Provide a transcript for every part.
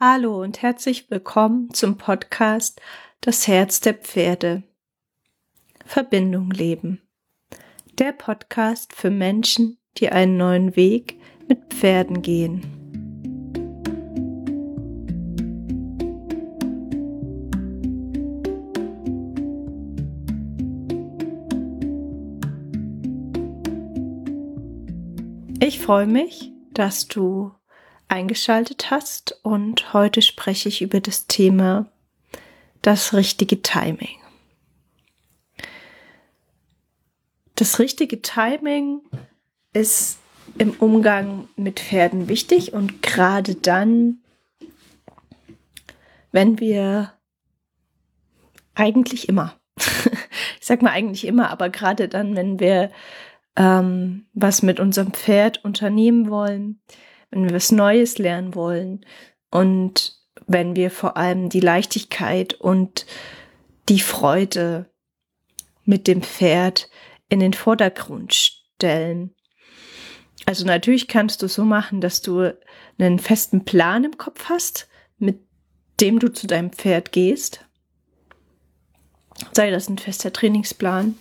Hallo und herzlich willkommen zum Podcast Das Herz der Pferde. Verbindung leben. Der Podcast für Menschen, die einen neuen Weg mit Pferden gehen. Ich freue mich, dass du eingeschaltet hast und heute spreche ich über das Thema das richtige Timing. Das richtige Timing ist im Umgang mit Pferden wichtig und gerade dann, wenn wir eigentlich immer, ich sag mal eigentlich immer, aber gerade dann, wenn wir ähm, was mit unserem Pferd unternehmen wollen, wenn wir was Neues lernen wollen und wenn wir vor allem die Leichtigkeit und die Freude mit dem Pferd in den Vordergrund stellen. Also natürlich kannst du so machen, dass du einen festen Plan im Kopf hast, mit dem du zu deinem Pferd gehst. Sei das ein fester Trainingsplan.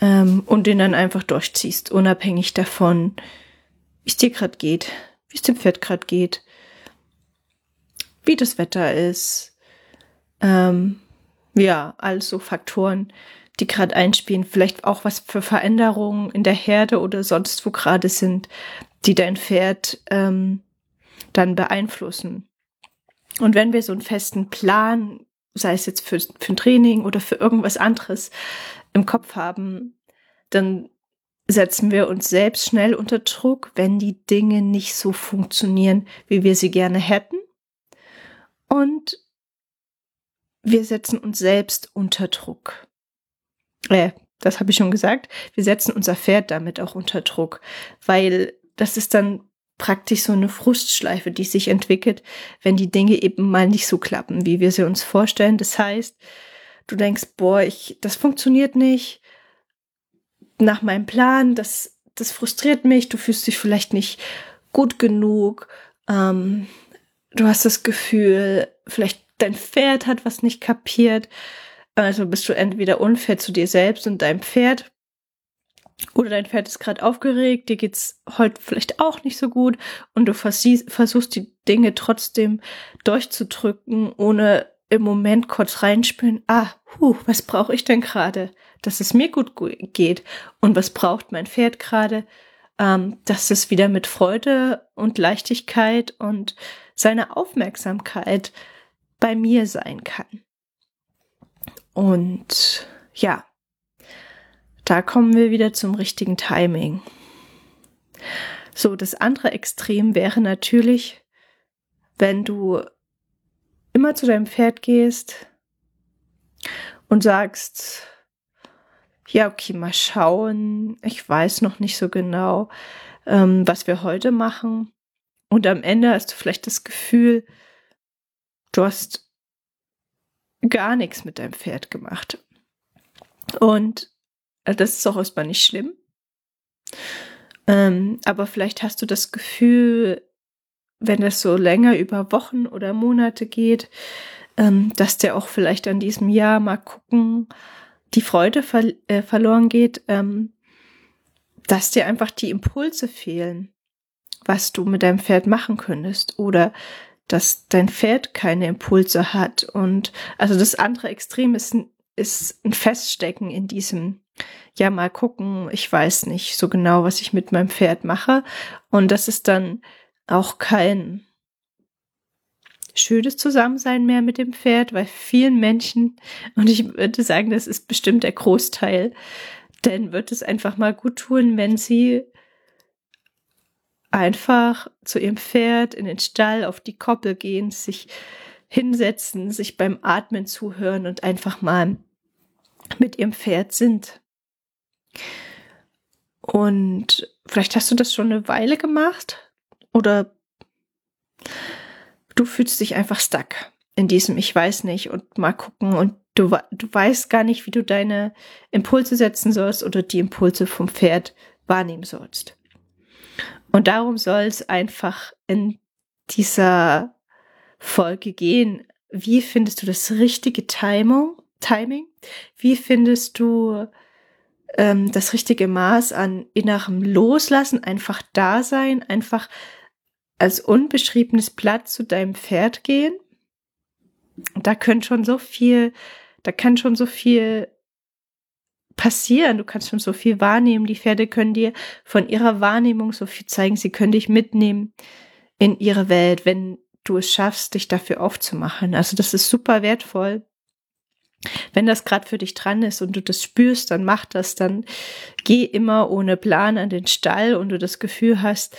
Ähm, und den dann einfach durchziehst, unabhängig davon, wie es dir gerade geht, wie es dem Pferd gerade geht, wie das Wetter ist. Ähm, ja, also Faktoren, die gerade einspielen, vielleicht auch was für Veränderungen in der Herde oder sonst wo gerade sind, die dein Pferd ähm, dann beeinflussen. Und wenn wir so einen festen Plan, sei es jetzt für, für ein Training oder für irgendwas anderes im Kopf haben, dann setzen wir uns selbst schnell unter Druck, wenn die Dinge nicht so funktionieren, wie wir sie gerne hätten. Und wir setzen uns selbst unter Druck. Äh, das habe ich schon gesagt. Wir setzen unser Pferd damit auch unter Druck, weil das ist dann praktisch so eine Frustschleife, die sich entwickelt, wenn die Dinge eben mal nicht so klappen, wie wir sie uns vorstellen. Das heißt, du denkst, boah, ich, das funktioniert nicht nach meinem Plan, das, das frustriert mich, du fühlst dich vielleicht nicht gut genug, ähm, du hast das Gefühl, vielleicht dein Pferd hat was nicht kapiert, also bist du entweder unfair zu dir selbst und deinem Pferd oder dein Pferd ist gerade aufgeregt, dir geht's heute vielleicht auch nicht so gut und du versuchst die Dinge trotzdem durchzudrücken, ohne im Moment kurz reinspüren, ah, huh, was brauche ich denn gerade? Dass es mir gut geht. Und was braucht mein Pferd gerade? Ähm, dass es wieder mit Freude und Leichtigkeit und seiner Aufmerksamkeit bei mir sein kann. Und ja, da kommen wir wieder zum richtigen Timing. So, das andere Extrem wäre natürlich, wenn du immer zu deinem Pferd gehst und sagst, ja, okay, mal schauen, ich weiß noch nicht so genau, ähm, was wir heute machen. Und am Ende hast du vielleicht das Gefühl, du hast gar nichts mit deinem Pferd gemacht. Und äh, das ist auch erstmal nicht schlimm. Ähm, aber vielleicht hast du das Gefühl, wenn es so länger über Wochen oder Monate geht, ähm, dass der auch vielleicht an diesem Jahr mal gucken, die Freude ver äh, verloren geht, ähm, dass dir einfach die Impulse fehlen, was du mit deinem Pferd machen könntest oder dass dein Pferd keine Impulse hat. Und also das andere Extrem ist ein, ist ein Feststecken in diesem ja mal gucken, ich weiß nicht so genau, was ich mit meinem Pferd mache. Und das ist dann auch kein schönes Zusammensein mehr mit dem Pferd, weil vielen Menschen, und ich würde sagen, das ist bestimmt der Großteil, denn wird es einfach mal gut tun, wenn sie einfach zu ihrem Pferd in den Stall auf die Koppel gehen, sich hinsetzen, sich beim Atmen zuhören und einfach mal mit ihrem Pferd sind. Und vielleicht hast du das schon eine Weile gemacht oder du fühlst dich einfach stuck in diesem Ich weiß nicht und mal gucken und du, du weißt gar nicht, wie du deine Impulse setzen sollst oder die Impulse vom Pferd wahrnehmen sollst. Und darum soll es einfach in dieser Folge gehen. Wie findest du das richtige Timing? Timing? Wie findest du ähm, das richtige Maß an innerem Loslassen, einfach da sein, einfach als unbeschriebenes Blatt zu deinem Pferd gehen? Da können schon so viel, da kann schon so viel passieren. Du kannst schon so viel wahrnehmen. Die Pferde können dir von ihrer Wahrnehmung so viel zeigen. Sie können dich mitnehmen in ihre Welt, wenn du es schaffst, dich dafür aufzumachen. Also das ist super wertvoll. Wenn das gerade für dich dran ist und du das spürst, dann mach das, dann geh immer ohne Plan an den Stall und du das Gefühl hast,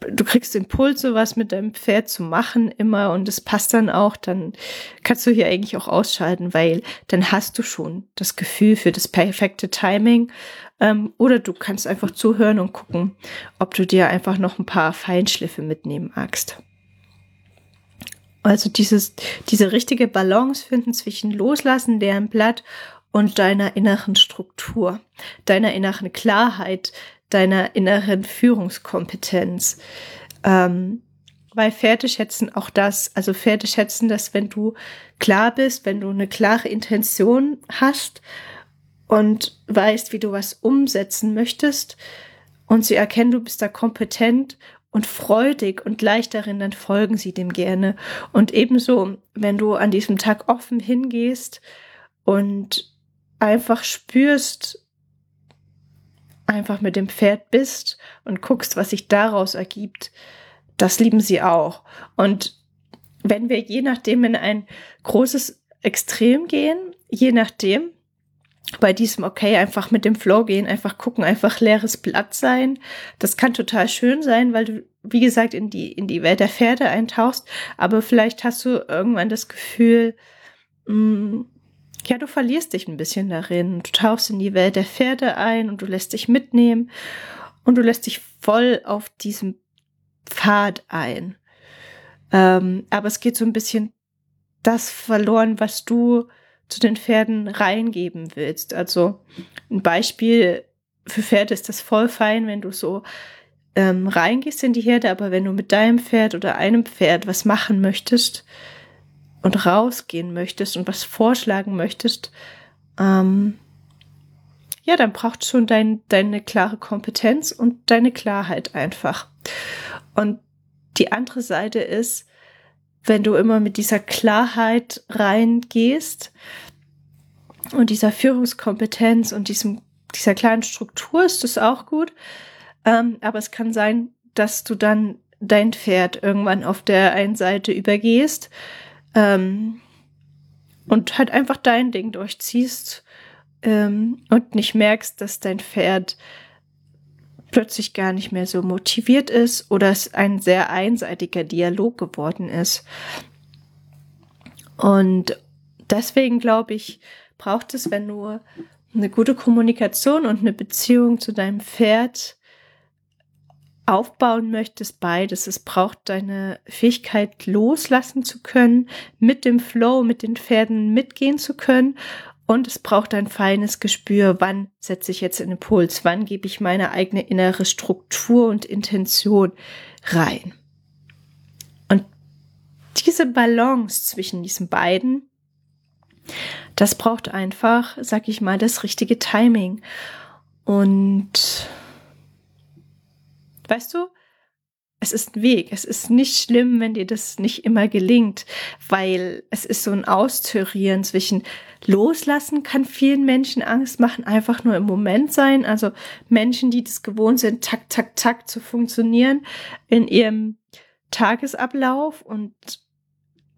du kriegst Impuls, sowas mit deinem Pferd zu machen immer und es passt dann auch, dann kannst du hier eigentlich auch ausschalten, weil dann hast du schon das Gefühl für das perfekte Timing. Ähm, oder du kannst einfach zuhören und gucken, ob du dir einfach noch ein paar Feinschliffe mitnehmen magst. Also dieses, diese richtige Balance finden zwischen Loslassen, deren Blatt und deiner inneren Struktur, deiner inneren Klarheit, deiner inneren Führungskompetenz. Ähm, weil Pferde schätzen auch das, also Pferde schätzen das, wenn du klar bist, wenn du eine klare Intention hast und weißt, wie du was umsetzen möchtest und sie erkennen, du bist da kompetent und freudig und leicht darin, dann folgen sie dem gerne. Und ebenso, wenn du an diesem Tag offen hingehst und einfach spürst, einfach mit dem Pferd bist und guckst, was sich daraus ergibt, das lieben sie auch. Und wenn wir je nachdem in ein großes Extrem gehen, je nachdem, bei diesem okay einfach mit dem Flow gehen, einfach gucken, einfach leeres Blatt sein. Das kann total schön sein, weil du, wie gesagt, in die, in die Welt der Pferde eintauchst. Aber vielleicht hast du irgendwann das Gefühl, mh, mm, ja, du verlierst dich ein bisschen darin. Du tauchst in die Welt der Pferde ein und du lässt dich mitnehmen und du lässt dich voll auf diesem Pfad ein. Ähm, aber es geht so ein bisschen das verloren, was du zu den Pferden reingeben willst. Also ein Beispiel für Pferde ist das voll fein, wenn du so ähm, reingehst in die Herde, aber wenn du mit deinem Pferd oder einem Pferd was machen möchtest und rausgehen möchtest und was vorschlagen möchtest, ähm, ja, dann braucht schon dein, deine klare Kompetenz und deine Klarheit einfach. Und die andere Seite ist, wenn du immer mit dieser Klarheit reingehst und dieser Führungskompetenz und diesem, dieser kleinen Struktur ist das auch gut. Ähm, aber es kann sein, dass du dann dein Pferd irgendwann auf der einen Seite übergehst ähm, und halt einfach dein Ding durchziehst ähm, und nicht merkst, dass dein Pferd plötzlich gar nicht mehr so motiviert ist oder es ein sehr einseitiger Dialog geworden ist. Und deswegen glaube ich, braucht es, wenn du eine gute Kommunikation und eine Beziehung zu deinem Pferd aufbauen möchtest, beides. Es braucht deine Fähigkeit loslassen zu können, mit dem Flow, mit den Pferden mitgehen zu können und es braucht ein feines Gespür, wann setze ich jetzt einen Impuls, wann gebe ich meine eigene innere Struktur und Intention rein. Und diese Balance zwischen diesen beiden, das braucht einfach, sag ich mal, das richtige Timing. Und weißt du, es ist ein Weg. Es ist nicht schlimm, wenn dir das nicht immer gelingt, weil es ist so ein Austarieren zwischen Loslassen kann vielen Menschen Angst machen, einfach nur im Moment sein. Also Menschen, die das gewohnt sind, tak, tak, tak zu funktionieren in ihrem Tagesablauf und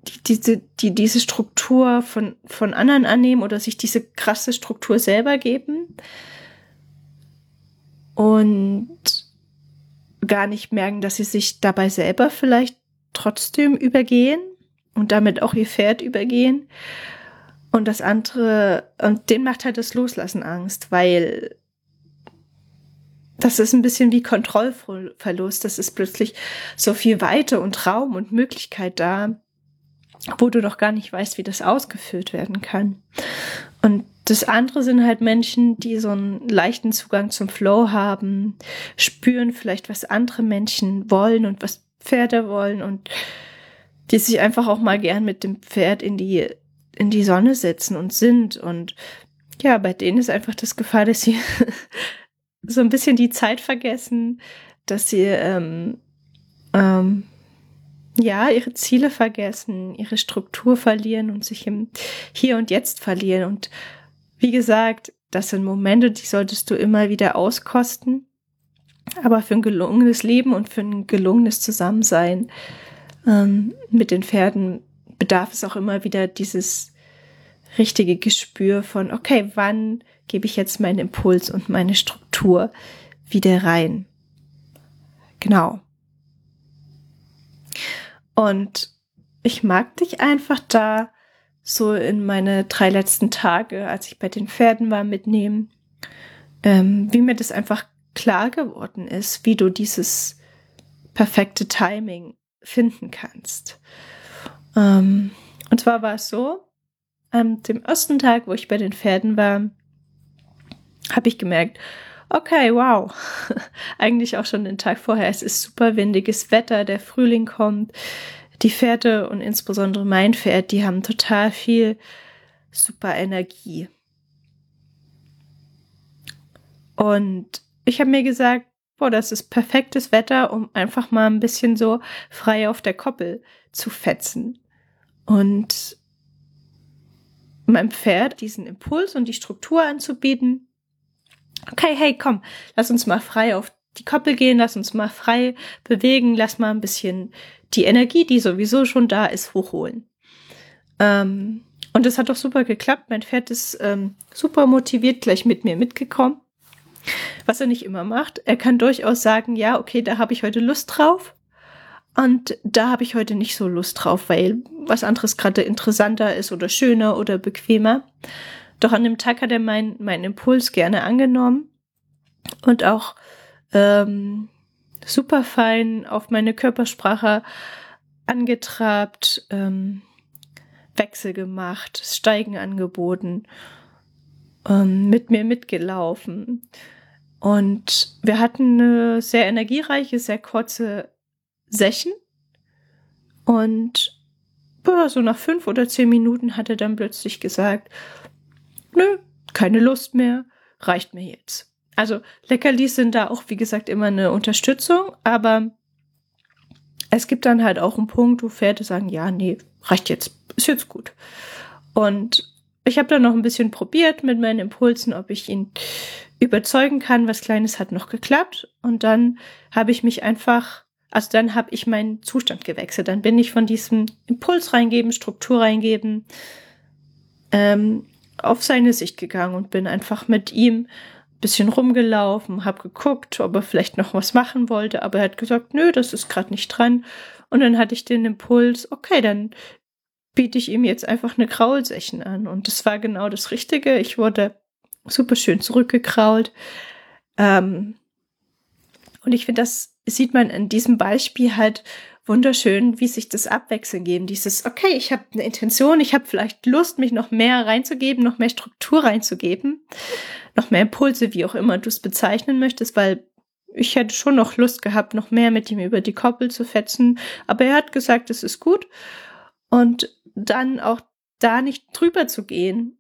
die, diese, die diese Struktur von, von anderen annehmen oder sich diese krasse Struktur selber geben. Und gar nicht merken, dass sie sich dabei selber vielleicht trotzdem übergehen und damit auch ihr Pferd übergehen. Und das andere, und den macht halt das Loslassen Angst, weil das ist ein bisschen wie Kontrollverlust. Das ist plötzlich so viel Weite und Raum und Möglichkeit da, wo du doch gar nicht weißt, wie das ausgefüllt werden kann. Und das andere sind halt Menschen, die so einen leichten Zugang zum Flow haben, spüren vielleicht, was andere Menschen wollen und was Pferde wollen und die sich einfach auch mal gern mit dem Pferd in die, in die Sonne setzen und sind. Und ja, bei denen ist einfach das Gefahr, dass sie so ein bisschen die Zeit vergessen, dass sie ähm, ähm, ja ihre Ziele vergessen, ihre Struktur verlieren und sich im Hier und Jetzt verlieren. Und wie gesagt, das sind Momente, die solltest du immer wieder auskosten. Aber für ein gelungenes Leben und für ein gelungenes Zusammensein ähm, mit den Pferden bedarf es auch immer wieder dieses richtige Gespür von, okay, wann gebe ich jetzt meinen Impuls und meine Struktur wieder rein? Genau. Und ich mag dich einfach da so in meine drei letzten Tage, als ich bei den Pferden war, mitnehmen, ähm, wie mir das einfach klar geworden ist, wie du dieses perfekte Timing finden kannst. Ähm, und zwar war es so, an dem ersten Tag, wo ich bei den Pferden war, habe ich gemerkt, okay, wow, eigentlich auch schon den Tag vorher, es ist super windiges Wetter, der Frühling kommt, die Pferde und insbesondere mein Pferd, die haben total viel super Energie. Und ich habe mir gesagt, boah, das ist perfektes Wetter, um einfach mal ein bisschen so frei auf der Koppel zu fetzen. Und meinem Pferd diesen Impuls und die Struktur anzubieten. Okay, hey, komm, lass uns mal frei auf die Koppel gehen, lass uns mal frei bewegen, lass mal ein bisschen die Energie, die sowieso schon da ist, hochholen. Ähm, und es hat doch super geklappt. Mein Pferd ist ähm, super motiviert gleich mit mir mitgekommen. Was er nicht immer macht. Er kann durchaus sagen, ja, okay, da habe ich heute Lust drauf. Und da habe ich heute nicht so Lust drauf, weil was anderes gerade interessanter ist oder schöner oder bequemer. Doch an dem Tag hat er meinen mein Impuls gerne angenommen und auch ähm, super fein auf meine Körpersprache angetrabt, ähm, Wechsel gemacht, Steigen angeboten, ähm, mit mir mitgelaufen. Und wir hatten eine sehr energiereiche, sehr kurze Session. Und ja, so nach fünf oder zehn Minuten hat er dann plötzlich gesagt, nö, keine Lust mehr, reicht mir jetzt. Also Leckerlis sind da auch, wie gesagt, immer eine Unterstützung, aber es gibt dann halt auch einen Punkt, wo Pferde sagen, ja, nee, reicht jetzt, ist jetzt gut. Und ich habe dann noch ein bisschen probiert mit meinen Impulsen, ob ich ihn überzeugen kann. Was Kleines hat noch geklappt. Und dann habe ich mich einfach also dann habe ich meinen Zustand gewechselt. Dann bin ich von diesem Impuls reingeben, Struktur reingeben, ähm, auf seine Sicht gegangen und bin einfach mit ihm bisschen rumgelaufen, habe geguckt, ob er vielleicht noch was machen wollte, aber er hat gesagt, nö, das ist gerade nicht dran. Und dann hatte ich den Impuls, okay, dann biete ich ihm jetzt einfach eine Kraulsession an. Und das war genau das Richtige. Ich wurde super schön zurückgekrault. Ähm, und ich finde, das sieht man in diesem Beispiel halt wunderschön, wie sich das abwechseln geben. Dieses, okay, ich habe eine Intention, ich habe vielleicht Lust, mich noch mehr reinzugeben, noch mehr Struktur reinzugeben, noch mehr Impulse, wie auch immer du es bezeichnen möchtest, weil ich hätte schon noch Lust gehabt, noch mehr mit ihm über die Koppel zu fetzen. Aber er hat gesagt, es ist gut. Und dann auch da nicht drüber zu gehen,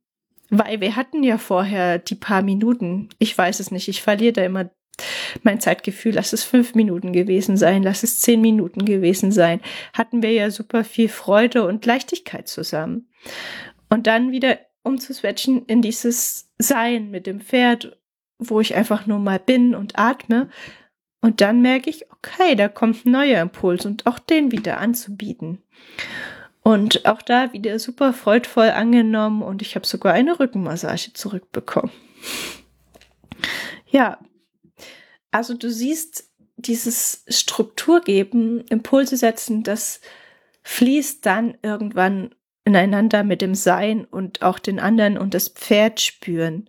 weil wir hatten ja vorher die paar Minuten. Ich weiß es nicht. Ich verliere da immer mein Zeitgefühl, lass es fünf Minuten gewesen sein, lass es zehn Minuten gewesen sein, hatten wir ja super viel Freude und Leichtigkeit zusammen. Und dann wieder umzuswitchen in dieses Sein mit dem Pferd, wo ich einfach nur mal bin und atme. Und dann merke ich, okay, da kommt ein neuer Impuls und auch den wieder anzubieten. Und auch da wieder super freudvoll angenommen und ich habe sogar eine Rückenmassage zurückbekommen. Ja, also du siehst dieses Struktur geben, Impulse setzen, das fließt dann irgendwann ineinander mit dem Sein und auch den anderen und das Pferd spüren.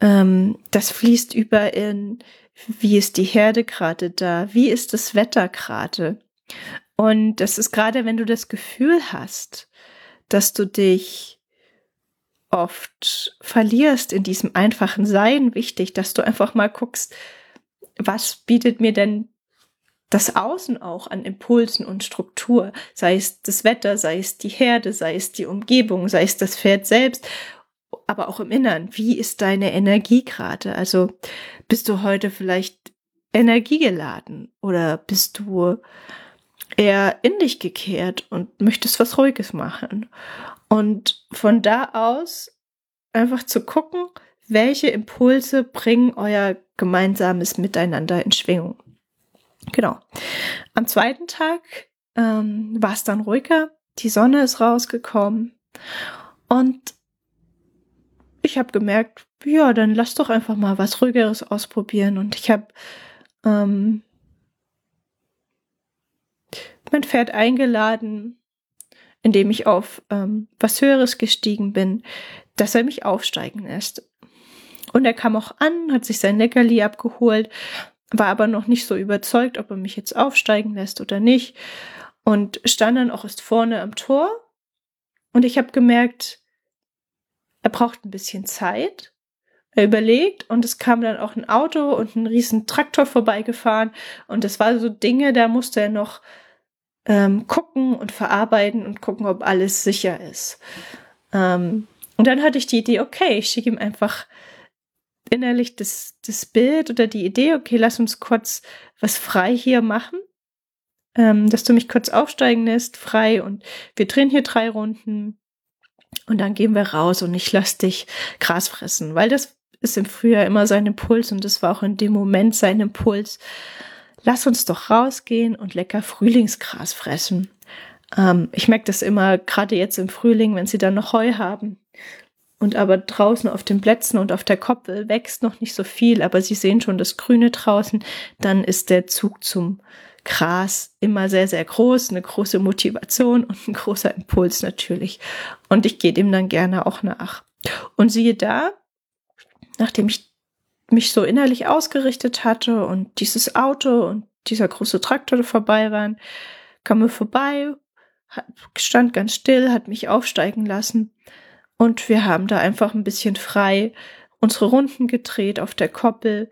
Ähm, das fließt über in, wie ist die Herde gerade da, wie ist das Wetter gerade. Und das ist gerade, wenn du das Gefühl hast, dass du dich oft verlierst in diesem einfachen Sein, wichtig, dass du einfach mal guckst, was bietet mir denn das Außen auch an Impulsen und Struktur, sei es das Wetter, sei es die Herde, sei es die Umgebung, sei es das Pferd selbst, aber auch im Innern. Wie ist deine Energie gerade? Also bist du heute vielleicht energiegeladen oder bist du eher in dich gekehrt und möchtest was Ruhiges machen? Und von da aus einfach zu gucken, welche Impulse bringen euer gemeinsames Miteinander in Schwingung. Genau. Am zweiten Tag ähm, war es dann ruhiger. Die Sonne ist rausgekommen. Und ich habe gemerkt, ja, dann lass doch einfach mal was Ruhigeres ausprobieren. Und ich habe ähm, mein Pferd eingeladen, indem ich auf ähm, was Höheres gestiegen bin, dass er mich aufsteigen lässt. Und er kam auch an, hat sich sein Leckerli abgeholt war aber noch nicht so überzeugt, ob er mich jetzt aufsteigen lässt oder nicht und stand dann auch erst vorne am Tor und ich habe gemerkt, er braucht ein bisschen Zeit. Er überlegt und es kam dann auch ein Auto und ein riesen Traktor vorbeigefahren und das war so Dinge, da musste er noch ähm, gucken und verarbeiten und gucken, ob alles sicher ist. Ähm, und dann hatte ich die Idee, okay, ich schicke ihm einfach innerlich das, das Bild oder die Idee, okay, lass uns kurz was frei hier machen, ähm, dass du mich kurz aufsteigen lässt, frei und wir drehen hier drei Runden und dann gehen wir raus und ich lass dich Gras fressen, weil das ist im Frühjahr immer sein Impuls und das war auch in dem Moment sein Impuls. Lass uns doch rausgehen und lecker Frühlingsgras fressen. Ähm, ich merke das immer, gerade jetzt im Frühling, wenn sie dann noch Heu haben und aber draußen auf den Plätzen und auf der Koppel wächst noch nicht so viel, aber Sie sehen schon das Grüne draußen, dann ist der Zug zum Gras immer sehr, sehr groß, eine große Motivation und ein großer Impuls natürlich. Und ich gehe dem dann gerne auch nach. Und siehe da, nachdem ich mich so innerlich ausgerichtet hatte und dieses Auto und dieser große Traktor vorbei waren, kam er vorbei, stand ganz still, hat mich aufsteigen lassen und wir haben da einfach ein bisschen frei unsere Runden gedreht auf der Koppel,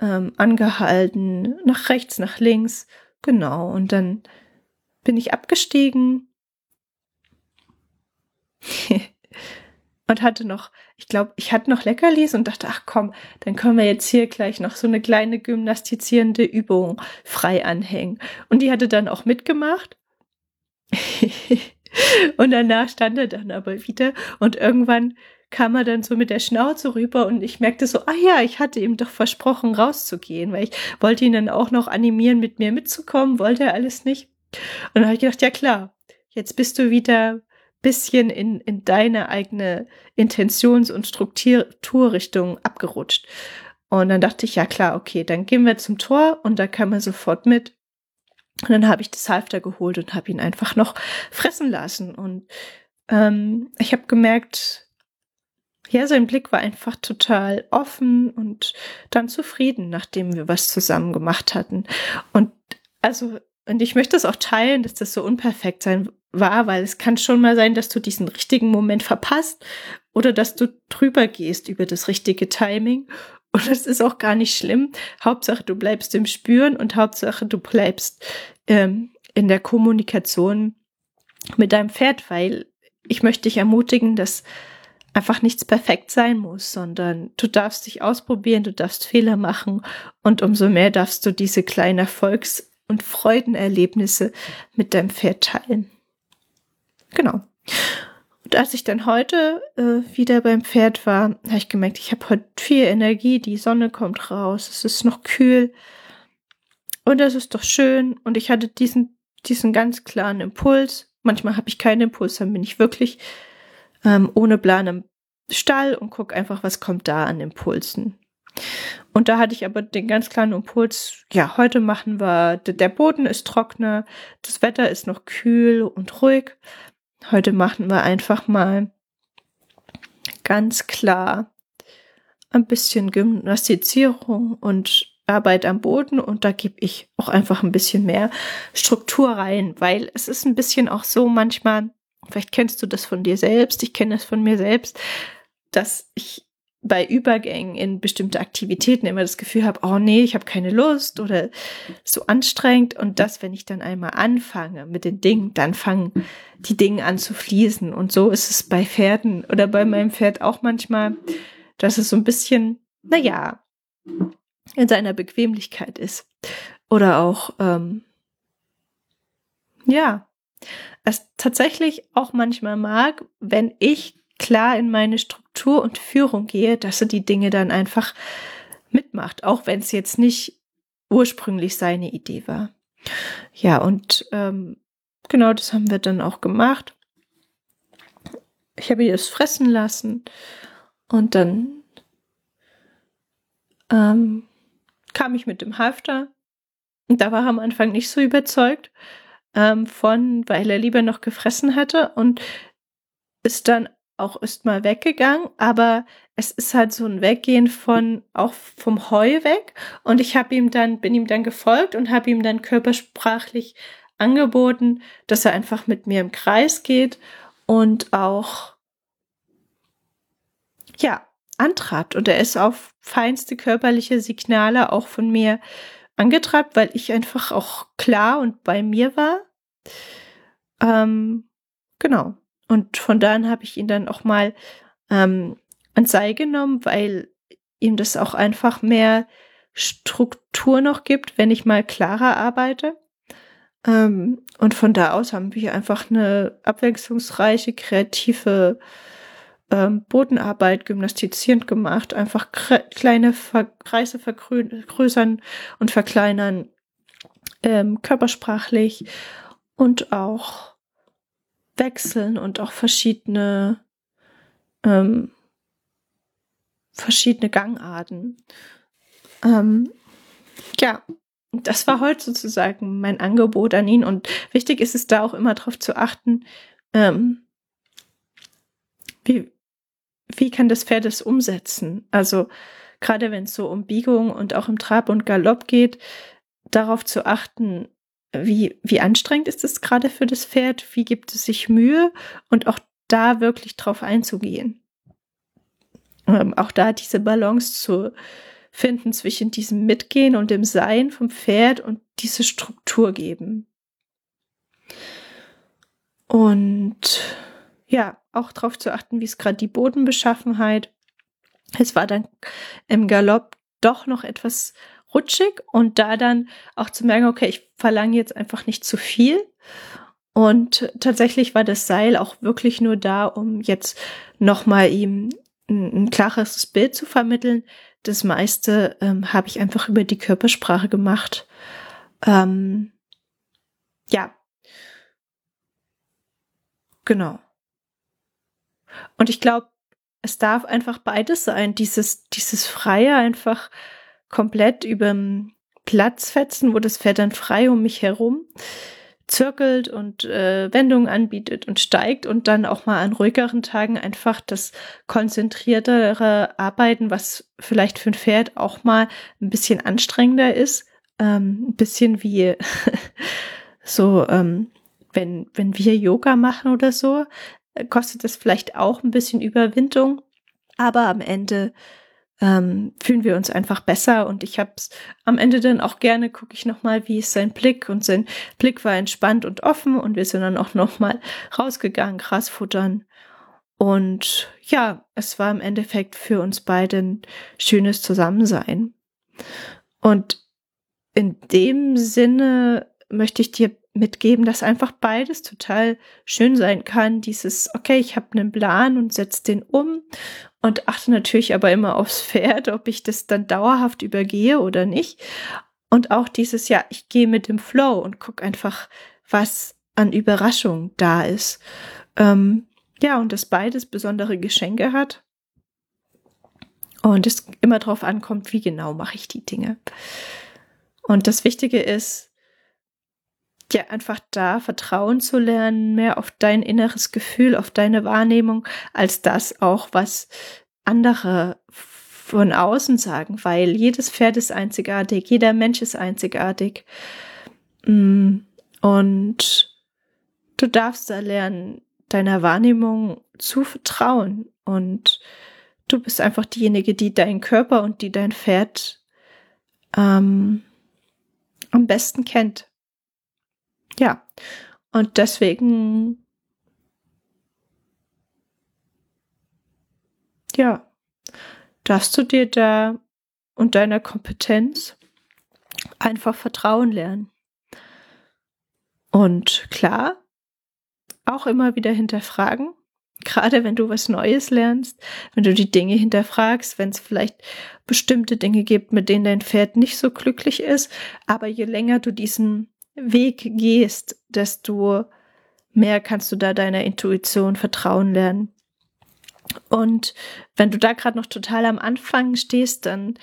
ähm, angehalten, nach rechts, nach links. Genau. Und dann bin ich abgestiegen und hatte noch, ich glaube, ich hatte noch Leckerlis und dachte, ach komm, dann können wir jetzt hier gleich noch so eine kleine gymnastizierende Übung frei anhängen. Und die hatte dann auch mitgemacht. Und danach stand er dann aber wieder und irgendwann kam er dann so mit der Schnauze rüber und ich merkte so, ah ja, ich hatte ihm doch versprochen, rauszugehen, weil ich wollte ihn dann auch noch animieren, mit mir mitzukommen, wollte er alles nicht. Und dann habe ich gedacht, ja klar, jetzt bist du wieder bisschen in, in deine eigene Intentions- und Strukturrichtung abgerutscht. Und dann dachte ich, ja klar, okay, dann gehen wir zum Tor und da kam er sofort mit. Und dann habe ich das Halfter geholt und habe ihn einfach noch fressen lassen. Und ähm, ich habe gemerkt, ja, sein Blick war einfach total offen und dann zufrieden, nachdem wir was zusammen gemacht hatten. Und also, und ich möchte es auch teilen, dass das so unperfekt sein war, weil es kann schon mal sein, dass du diesen richtigen Moment verpasst oder dass du drüber gehst über das richtige Timing und das ist auch gar nicht schlimm. Hauptsache, du bleibst im Spüren und Hauptsache, du bleibst ähm, in der Kommunikation mit deinem Pferd, weil ich möchte dich ermutigen, dass einfach nichts perfekt sein muss, sondern du darfst dich ausprobieren, du darfst Fehler machen und umso mehr darfst du diese kleinen Erfolgs- und Freudenerlebnisse mit deinem Pferd teilen. Genau. Als ich dann heute äh, wieder beim Pferd war, habe ich gemerkt, ich habe heute viel Energie, die Sonne kommt raus, es ist noch kühl und das ist doch schön. Und ich hatte diesen, diesen ganz klaren Impuls. Manchmal habe ich keinen Impuls, dann bin ich wirklich ähm, ohne Plan im Stall und gucke einfach, was kommt da an Impulsen. Und da hatte ich aber den ganz klaren Impuls, ja, heute machen wir, der Boden ist trockener, das Wetter ist noch kühl und ruhig. Heute machen wir einfach mal ganz klar ein bisschen Gymnastizierung und Arbeit am Boden. Und da gebe ich auch einfach ein bisschen mehr Struktur rein, weil es ist ein bisschen auch so manchmal, vielleicht kennst du das von dir selbst, ich kenne das von mir selbst, dass ich bei Übergängen in bestimmte Aktivitäten immer das Gefühl habe, oh nee, ich habe keine Lust oder so anstrengend. Und das, wenn ich dann einmal anfange mit den Dingen, dann fangen die Dinge an zu fließen. Und so ist es bei Pferden oder bei meinem Pferd auch manchmal, dass es so ein bisschen, naja, in seiner Bequemlichkeit ist. Oder auch, ähm, ja, es tatsächlich auch manchmal mag, wenn ich klar in meine Struktur und Führung gehe, dass er die Dinge dann einfach mitmacht, auch wenn es jetzt nicht ursprünglich seine Idee war. Ja, und ähm, genau das haben wir dann auch gemacht. Ich habe ihr das fressen lassen und dann ähm, kam ich mit dem Halfter und da war er am Anfang nicht so überzeugt ähm, von, weil er lieber noch gefressen hatte und ist dann auch ist mal weggegangen, aber es ist halt so ein Weggehen von auch vom Heu weg und ich habe ihm dann bin ihm dann gefolgt und habe ihm dann körpersprachlich angeboten, dass er einfach mit mir im Kreis geht und auch ja antrabt und er ist auf feinste körperliche Signale auch von mir angetrabt, weil ich einfach auch klar und bei mir war. Ähm, genau. Und von da an habe ich ihn dann auch mal ähm, ans Seil genommen, weil ihm das auch einfach mehr Struktur noch gibt, wenn ich mal klarer arbeite. Ähm, und von da aus haben wir einfach eine abwechslungsreiche, kreative ähm, Bodenarbeit gymnastizierend gemacht. Einfach kleine Ver Kreise vergrößern und verkleinern, ähm, körpersprachlich und auch wechseln und auch verschiedene ähm, verschiedene Gangarten. Ähm, ja, das war heute sozusagen mein Angebot an ihn und wichtig ist es da auch immer darauf zu achten, ähm, wie, wie kann das Pferd es umsetzen? Also gerade wenn es so um Biegung und auch im Trab und Galopp geht, darauf zu achten, wie, wie anstrengend ist es gerade für das Pferd, wie gibt es sich Mühe und auch da wirklich drauf einzugehen. Ähm, auch da diese Balance zu finden zwischen diesem Mitgehen und dem Sein vom Pferd und diese Struktur geben. Und ja, auch darauf zu achten, wie ist gerade die Bodenbeschaffenheit. Es war dann im Galopp doch noch etwas rutschig und da dann auch zu merken, okay, ich verlange jetzt einfach nicht zu viel. Und tatsächlich war das Seil auch wirklich nur da, um jetzt nochmal ihm ein, klares Bild zu vermitteln. Das meiste ähm, habe ich einfach über die Körpersprache gemacht. Ähm, ja. Genau. Und ich glaube, es darf einfach beides sein. Dieses, dieses Freie einfach komplett über Platz fetzen, wo das Pferd dann frei um mich herum zirkelt und äh, Wendungen anbietet und steigt und dann auch mal an ruhigeren Tagen einfach das konzentriertere Arbeiten, was vielleicht für ein Pferd auch mal ein bisschen anstrengender ist, ähm, ein bisschen wie so, ähm, wenn, wenn wir Yoga machen oder so, kostet das vielleicht auch ein bisschen Überwindung, aber am Ende ähm, fühlen wir uns einfach besser. Und ich habe es am Ende dann auch gerne gucke ich noch mal wie ist sein Blick. Und sein Blick war entspannt und offen. Und wir sind dann auch noch mal rausgegangen Gras futtern und ja es war im Endeffekt für uns beide ein schönes Zusammensein. Und in dem Sinne möchte ich dir mitgeben, dass einfach beides total schön sein kann. Dieses, okay, ich habe einen Plan und setze den um und achte natürlich aber immer aufs Pferd, ob ich das dann dauerhaft übergehe oder nicht. Und auch dieses, ja, ich gehe mit dem Flow und gucke einfach, was an Überraschung da ist. Ähm, ja, und dass beides besondere Geschenke hat. Und es immer darauf ankommt, wie genau mache ich die Dinge. Und das Wichtige ist, dir einfach da Vertrauen zu lernen, mehr auf dein inneres Gefühl, auf deine Wahrnehmung, als das auch, was andere von außen sagen, weil jedes Pferd ist einzigartig, jeder Mensch ist einzigartig. Mm, und du darfst da lernen, deiner Wahrnehmung zu vertrauen und du bist einfach diejenige, die deinen Körper und die dein Pferd ähm, am besten kennt. Ja, und deswegen, ja, darfst du dir da und deiner Kompetenz einfach Vertrauen lernen. Und klar, auch immer wieder hinterfragen, gerade wenn du was Neues lernst, wenn du die Dinge hinterfragst, wenn es vielleicht bestimmte Dinge gibt, mit denen dein Pferd nicht so glücklich ist, aber je länger du diesen Weg gehst, desto mehr kannst du da deiner Intuition vertrauen lernen. Und wenn du da gerade noch total am Anfang stehst, dann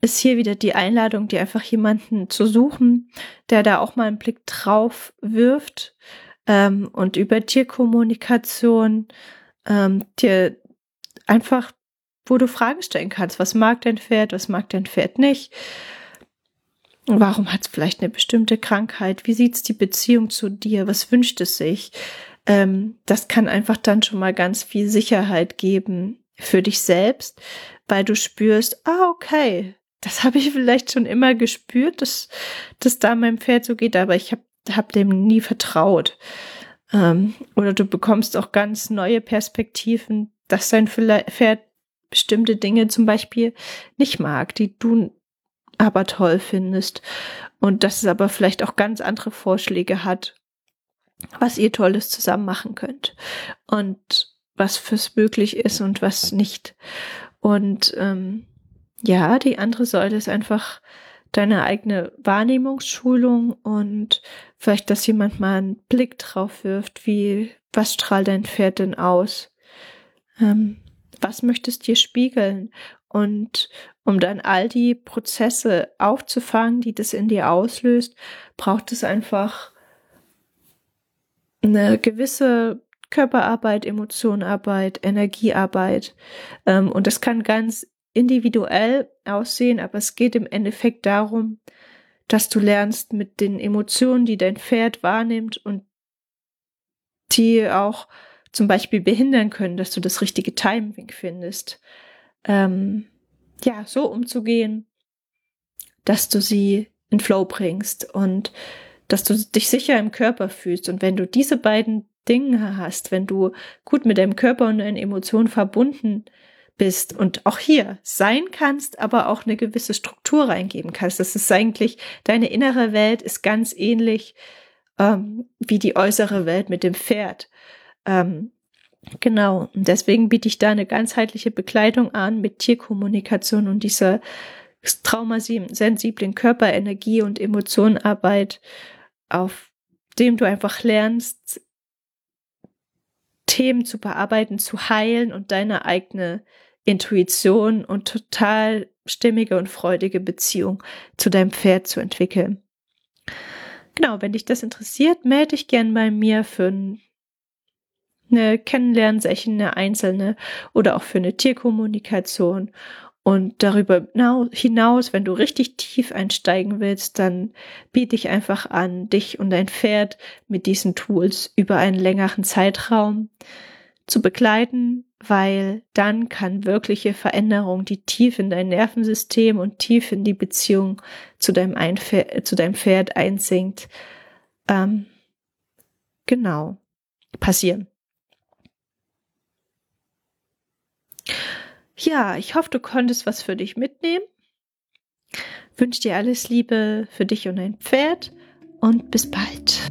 ist hier wieder die Einladung, dir einfach jemanden zu suchen, der da auch mal einen Blick drauf wirft ähm, und über Tierkommunikation ähm, dir einfach, wo du Fragen stellen kannst. Was mag dein Pferd, was mag dein Pferd nicht? Warum hat es vielleicht eine bestimmte Krankheit? Wie sieht's die Beziehung zu dir? Was wünscht es sich? Ähm, das kann einfach dann schon mal ganz viel Sicherheit geben für dich selbst, weil du spürst, ah, okay, das habe ich vielleicht schon immer gespürt, dass das da meinem Pferd so geht, aber ich habe hab dem nie vertraut. Ähm, oder du bekommst auch ganz neue Perspektiven, dass dein Pferd bestimmte Dinge zum Beispiel nicht mag, die du aber toll findest. Und dass es aber vielleicht auch ganz andere Vorschläge hat, was ihr Tolles zusammen machen könnt. Und was fürs möglich ist und was nicht. Und ähm, ja, die andere Säule ist einfach deine eigene Wahrnehmungsschulung und vielleicht, dass jemand mal einen Blick drauf wirft, wie, was strahlt dein Pferd denn aus? Ähm, was möchtest dir spiegeln? Und um dann all die Prozesse aufzufangen, die das in dir auslöst, braucht es einfach eine gewisse Körperarbeit, Emotionarbeit, Energiearbeit. Ähm, und das kann ganz individuell aussehen, aber es geht im Endeffekt darum, dass du lernst mit den Emotionen, die dein Pferd wahrnimmt und die auch zum Beispiel behindern können, dass du das richtige Timing findest, ähm, ja, so umzugehen, dass du sie in Flow bringst und dass du dich sicher im Körper fühlst. Und wenn du diese beiden Dinge hast, wenn du gut mit deinem Körper und deinen Emotionen verbunden bist und auch hier sein kannst, aber auch eine gewisse Struktur reingeben kannst. Das ist eigentlich, deine innere Welt ist ganz ähnlich ähm, wie die äußere Welt mit dem Pferd. Ähm, genau, und deswegen biete ich da eine ganzheitliche Begleitung an mit Tierkommunikation und dieser traumasensiblen Körperenergie und Emotionenarbeit, auf dem du einfach lernst, Themen zu bearbeiten, zu heilen und deine eigene Intuition und total stimmige und freudige Beziehung zu deinem Pferd zu entwickeln. Genau, wenn dich das interessiert, melde dich gern bei mir für eine Kennenlernsession, eine einzelne oder auch für eine Tierkommunikation. Und darüber hinaus, wenn du richtig tief einsteigen willst, dann biete ich einfach an, dich und dein Pferd mit diesen Tools über einen längeren Zeitraum zu begleiten, weil dann kann wirkliche Veränderung, die tief in dein Nervensystem und tief in die Beziehung zu deinem, Einf zu deinem Pferd einsinkt, ähm, genau passieren. Ja, ich hoffe, du konntest was für dich mitnehmen. Wünsche dir alles Liebe für dich und dein Pferd und bis bald.